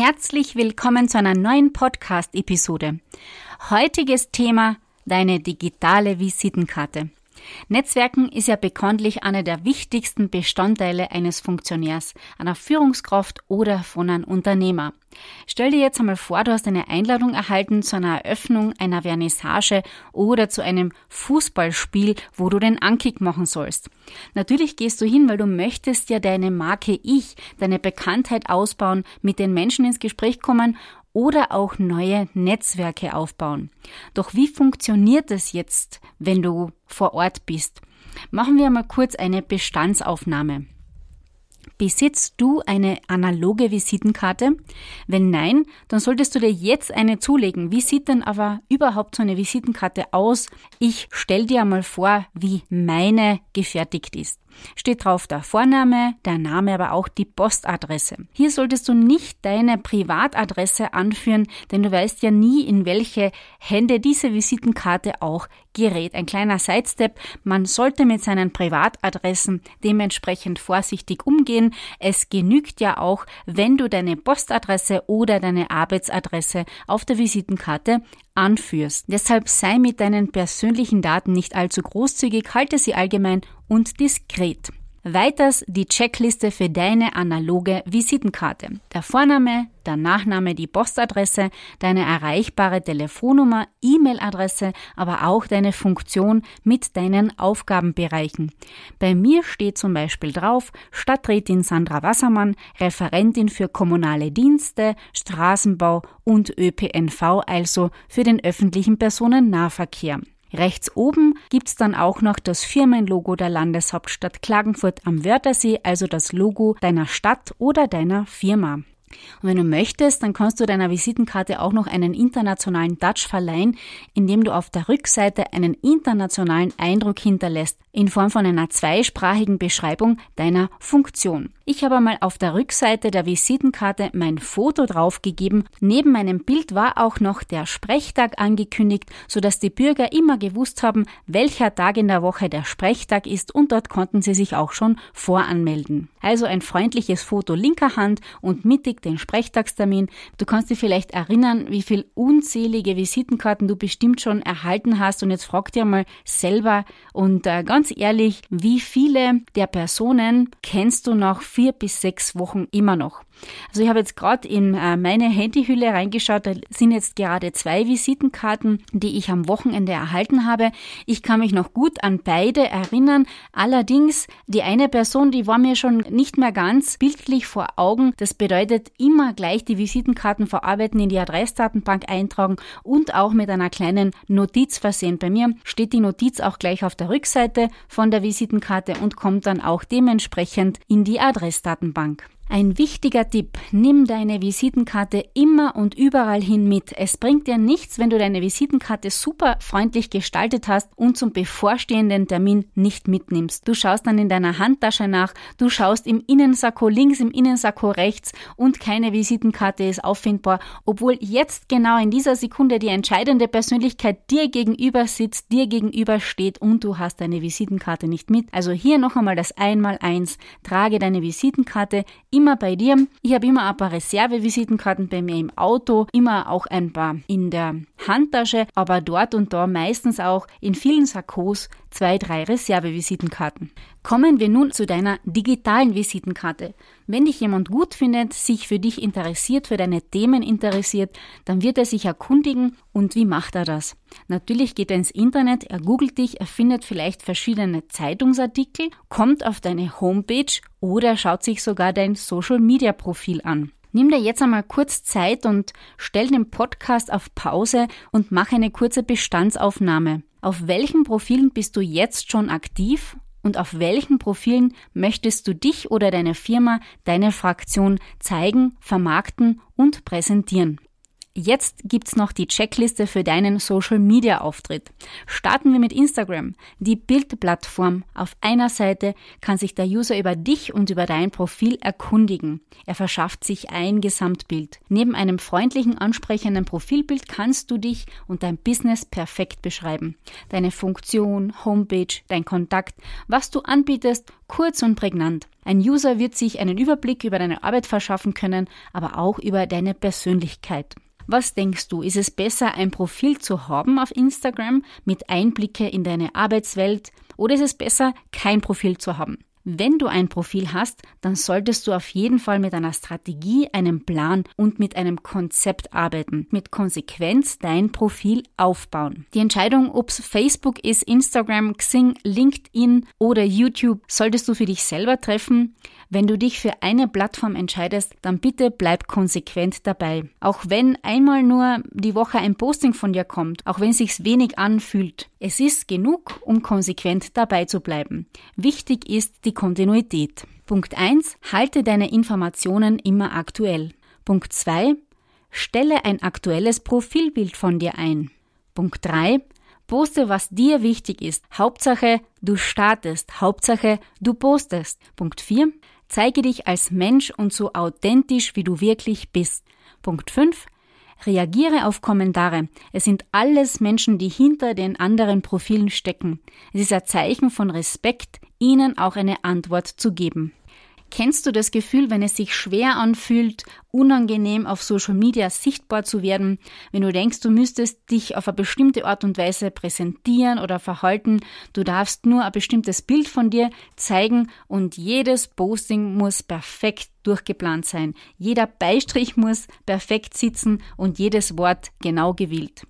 Herzlich willkommen zu einer neuen Podcast-Episode. Heutiges Thema deine digitale Visitenkarte. Netzwerken ist ja bekanntlich einer der wichtigsten Bestandteile eines Funktionärs, einer Führungskraft oder von einem Unternehmer. Stell dir jetzt einmal vor, du hast eine Einladung erhalten zu einer Eröffnung einer Vernissage oder zu einem Fußballspiel, wo du den Ankick machen sollst. Natürlich gehst du hin, weil du möchtest ja deine Marke Ich, deine Bekanntheit ausbauen, mit den Menschen ins Gespräch kommen oder auch neue Netzwerke aufbauen. Doch wie funktioniert es jetzt, wenn du vor Ort bist? Machen wir mal kurz eine Bestandsaufnahme. Besitzt du eine analoge Visitenkarte? Wenn nein, dann solltest du dir jetzt eine zulegen. Wie sieht denn aber überhaupt so eine Visitenkarte aus? Ich stell dir einmal vor, wie meine gefertigt ist steht drauf der Vorname, der Name, aber auch die Postadresse. Hier solltest du nicht deine Privatadresse anführen, denn du weißt ja nie, in welche Hände diese Visitenkarte auch gerät. Ein kleiner Sidestep, man sollte mit seinen Privatadressen dementsprechend vorsichtig umgehen. Es genügt ja auch, wenn du deine Postadresse oder deine Arbeitsadresse auf der Visitenkarte anführst. Deshalb sei mit deinen persönlichen Daten nicht allzu großzügig, halte sie allgemein und diskret. Weiters die Checkliste für deine analoge Visitenkarte. Der Vorname, der Nachname, die Postadresse, deine erreichbare Telefonnummer, E-Mail-Adresse, aber auch deine Funktion mit deinen Aufgabenbereichen. Bei mir steht zum Beispiel drauf Stadträtin Sandra Wassermann, Referentin für kommunale Dienste, Straßenbau und ÖPNV, also für den öffentlichen Personennahverkehr. Rechts oben gibt's dann auch noch das Firmenlogo der Landeshauptstadt Klagenfurt am Wörthersee, also das Logo deiner Stadt oder deiner Firma. Und wenn du möchtest, dann kannst du deiner Visitenkarte auch noch einen internationalen Touch verleihen, indem du auf der Rückseite einen internationalen Eindruck hinterlässt, in Form von einer zweisprachigen Beschreibung deiner Funktion. Ich habe mal auf der Rückseite der Visitenkarte mein Foto draufgegeben. Neben meinem Bild war auch noch der Sprechtag angekündigt, sodass die Bürger immer gewusst haben, welcher Tag in der Woche der Sprechtag ist und dort konnten sie sich auch schon voranmelden. Also ein freundliches Foto linker Hand und mittig den Sprechtagstermin. Du kannst dir vielleicht erinnern, wie viel unzählige Visitenkarten du bestimmt schon erhalten hast und jetzt frag dir mal selber und äh, ganz ehrlich, wie viele der Personen kennst du nach vier bis sechs Wochen immer noch? Also ich habe jetzt gerade in äh, meine Handyhülle reingeschaut, da sind jetzt gerade zwei Visitenkarten, die ich am Wochenende erhalten habe. Ich kann mich noch gut an beide erinnern. Allerdings, die eine Person, die war mir schon nicht mehr ganz bildlich vor Augen. Das bedeutet immer gleich die Visitenkarten verarbeiten, in die Adressdatenbank eintragen und auch mit einer kleinen Notiz versehen. Bei mir steht die Notiz auch gleich auf der Rückseite von der Visitenkarte und kommt dann auch dementsprechend in die Adressdatenbank. Ein wichtiger Tipp, nimm deine Visitenkarte immer und überall hin mit. Es bringt dir nichts, wenn du deine Visitenkarte super freundlich gestaltet hast und zum bevorstehenden Termin nicht mitnimmst. Du schaust dann in deiner Handtasche nach, du schaust im Innensacko links, im Innensacko rechts und keine Visitenkarte ist auffindbar, obwohl jetzt genau in dieser Sekunde die entscheidende Persönlichkeit dir gegenüber sitzt, dir gegenüber steht und du hast deine Visitenkarte nicht mit. Also hier noch einmal das Einmaleins. Trage deine Visitenkarte immer bei dir. Ich habe immer ein paar Reservevisitenkarten bei mir im Auto, immer auch ein paar in der Handtasche, aber dort und da meistens auch in vielen Sakkos zwei, drei Reservevisitenkarten. Kommen wir nun zu deiner digitalen Visitenkarte. Wenn dich jemand gut findet, sich für dich interessiert, für deine Themen interessiert, dann wird er sich erkundigen und wie macht er das? Natürlich geht er ins Internet, er googelt dich, er findet vielleicht verschiedene Zeitungsartikel, kommt auf deine Homepage oder schaut sich sogar dein Social Media Profil an. Nimm dir jetzt einmal kurz Zeit und stell den Podcast auf Pause und mach eine kurze Bestandsaufnahme. Auf welchen Profilen bist du jetzt schon aktiv und auf welchen Profilen möchtest du dich oder deine Firma, deine Fraktion zeigen, vermarkten und präsentieren. Jetzt gibt's noch die Checkliste für deinen Social Media Auftritt. Starten wir mit Instagram. Die Bildplattform. Auf einer Seite kann sich der User über dich und über dein Profil erkundigen. Er verschafft sich ein Gesamtbild. Neben einem freundlichen, ansprechenden Profilbild kannst du dich und dein Business perfekt beschreiben. Deine Funktion, Homepage, dein Kontakt, was du anbietest, kurz und prägnant. Ein User wird sich einen Überblick über deine Arbeit verschaffen können, aber auch über deine Persönlichkeit. Was denkst du, ist es besser, ein Profil zu haben auf Instagram mit Einblicke in deine Arbeitswelt oder ist es besser, kein Profil zu haben? Wenn du ein Profil hast, dann solltest du auf jeden Fall mit einer Strategie, einem Plan und mit einem Konzept arbeiten. Mit Konsequenz dein Profil aufbauen. Die Entscheidung, ob es Facebook ist, Instagram, Xing, LinkedIn oder YouTube, solltest du für dich selber treffen. Wenn du dich für eine Plattform entscheidest, dann bitte bleib konsequent dabei. Auch wenn einmal nur die Woche ein Posting von dir kommt, auch wenn sich's wenig anfühlt, es ist genug, um konsequent dabei zu bleiben. Wichtig ist die Kontinuität. Punkt 1. Halte deine Informationen immer aktuell. Punkt 2. Stelle ein aktuelles Profilbild von dir ein. Punkt 3. Poste, was dir wichtig ist. Hauptsache, du startest. Hauptsache, du postest. Punkt 4. Zeige dich als Mensch und so authentisch, wie du wirklich bist. Punkt 5. Reagiere auf Kommentare. Es sind alles Menschen, die hinter den anderen Profilen stecken. Es ist ein Zeichen von Respekt, ihnen auch eine Antwort zu geben. Kennst du das Gefühl, wenn es sich schwer anfühlt, unangenehm auf Social Media sichtbar zu werden, wenn du denkst, du müsstest dich auf eine bestimmte Art und Weise präsentieren oder verhalten, du darfst nur ein bestimmtes Bild von dir zeigen und jedes Posting muss perfekt durchgeplant sein. Jeder Beistrich muss perfekt sitzen und jedes Wort genau gewählt.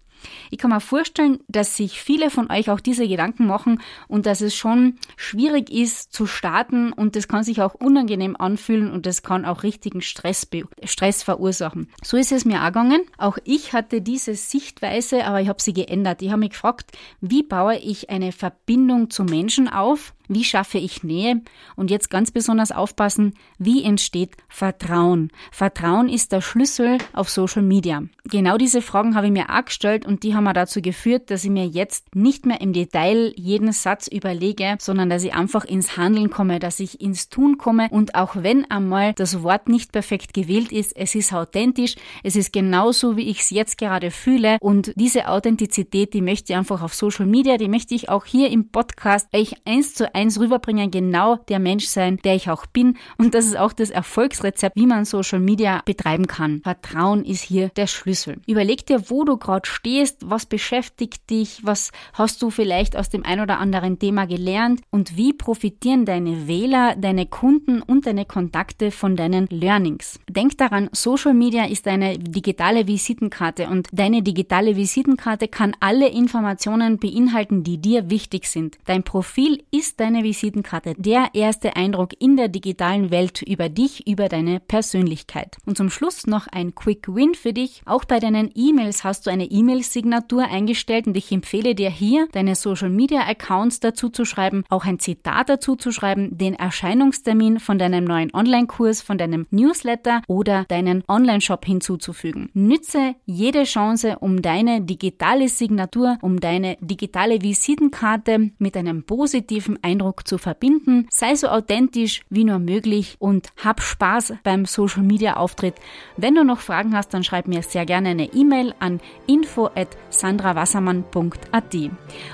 Ich kann mir vorstellen, dass sich viele von euch auch diese Gedanken machen und dass es schon schwierig ist zu starten und das kann sich auch unangenehm anfühlen und das kann auch richtigen Stress, Stress verursachen. So ist es mir auch gegangen. Auch ich hatte diese Sichtweise, aber ich habe sie geändert. Ich habe mich gefragt, wie baue ich eine Verbindung zu Menschen auf, wie schaffe ich Nähe? Und jetzt ganz besonders aufpassen, wie entsteht Vertrauen? Vertrauen ist der Schlüssel auf Social Media. Genau diese Fragen habe ich mir auch gestellt und die haben mir dazu geführt, dass ich mir jetzt nicht mehr im Detail jeden Satz überlege, sondern dass ich einfach ins Handeln komme, dass ich ins Tun komme und auch wenn einmal das Wort nicht perfekt gewählt ist, es ist authentisch, es ist genauso, wie ich es jetzt gerade fühle und diese Authentizität, die möchte ich einfach auf Social Media, die möchte ich auch hier im Podcast euch eins zu eins rüberbringen, genau der Mensch sein, der ich auch bin. Und das ist auch das Erfolgsrezept, wie man Social Media betreiben kann. Vertrauen ist hier der Schlüssel. Überleg dir, wo du gerade stehst, was beschäftigt dich, was hast du vielleicht aus dem ein oder anderen Thema gelernt und wie profitieren deine Wähler, deine Kunden und deine Kontakte von deinen Learnings. Denk daran, Social Media ist eine digitale Visitenkarte und deine digitale Visitenkarte kann alle Informationen beinhalten, die dir wichtig sind. Dein Profil ist dein deine Visitenkarte, der erste Eindruck in der digitalen Welt über dich, über deine Persönlichkeit. Und zum Schluss noch ein Quick Win für dich. Auch bei deinen E-Mails hast du eine E-Mail-Signatur eingestellt und ich empfehle dir hier, deine Social Media Accounts dazu zu schreiben, auch ein Zitat dazu zu schreiben, den Erscheinungstermin von deinem neuen Online-Kurs, von deinem Newsletter oder deinen Online-Shop hinzuzufügen. Nütze jede Chance, um deine digitale Signatur, um deine digitale Visitenkarte mit einem positiven Eindruck Eindruck zu verbinden. Sei so authentisch wie nur möglich und hab Spaß beim Social Media Auftritt. Wenn du noch Fragen hast, dann schreib mir sehr gerne eine E-Mail an info@sandrawassermann.at.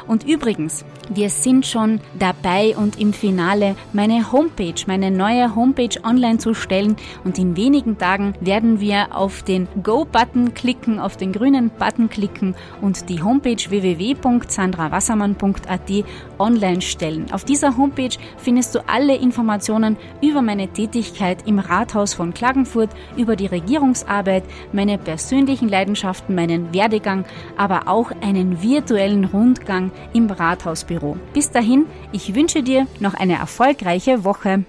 Und übrigens, wir sind schon dabei und im Finale meine Homepage, meine neue Homepage online zu stellen und in wenigen Tagen werden wir auf den Go-Button klicken, auf den grünen Button klicken und die Homepage www.sandrawassermann.at online stellen. Auf dieser Homepage findest du alle Informationen über meine Tätigkeit im Rathaus von Klagenfurt, über die Regierungsarbeit, meine persönlichen Leidenschaften, meinen Werdegang, aber auch einen virtuellen Rundgang im Rathausbüro. Bis dahin, ich wünsche dir noch eine erfolgreiche Woche.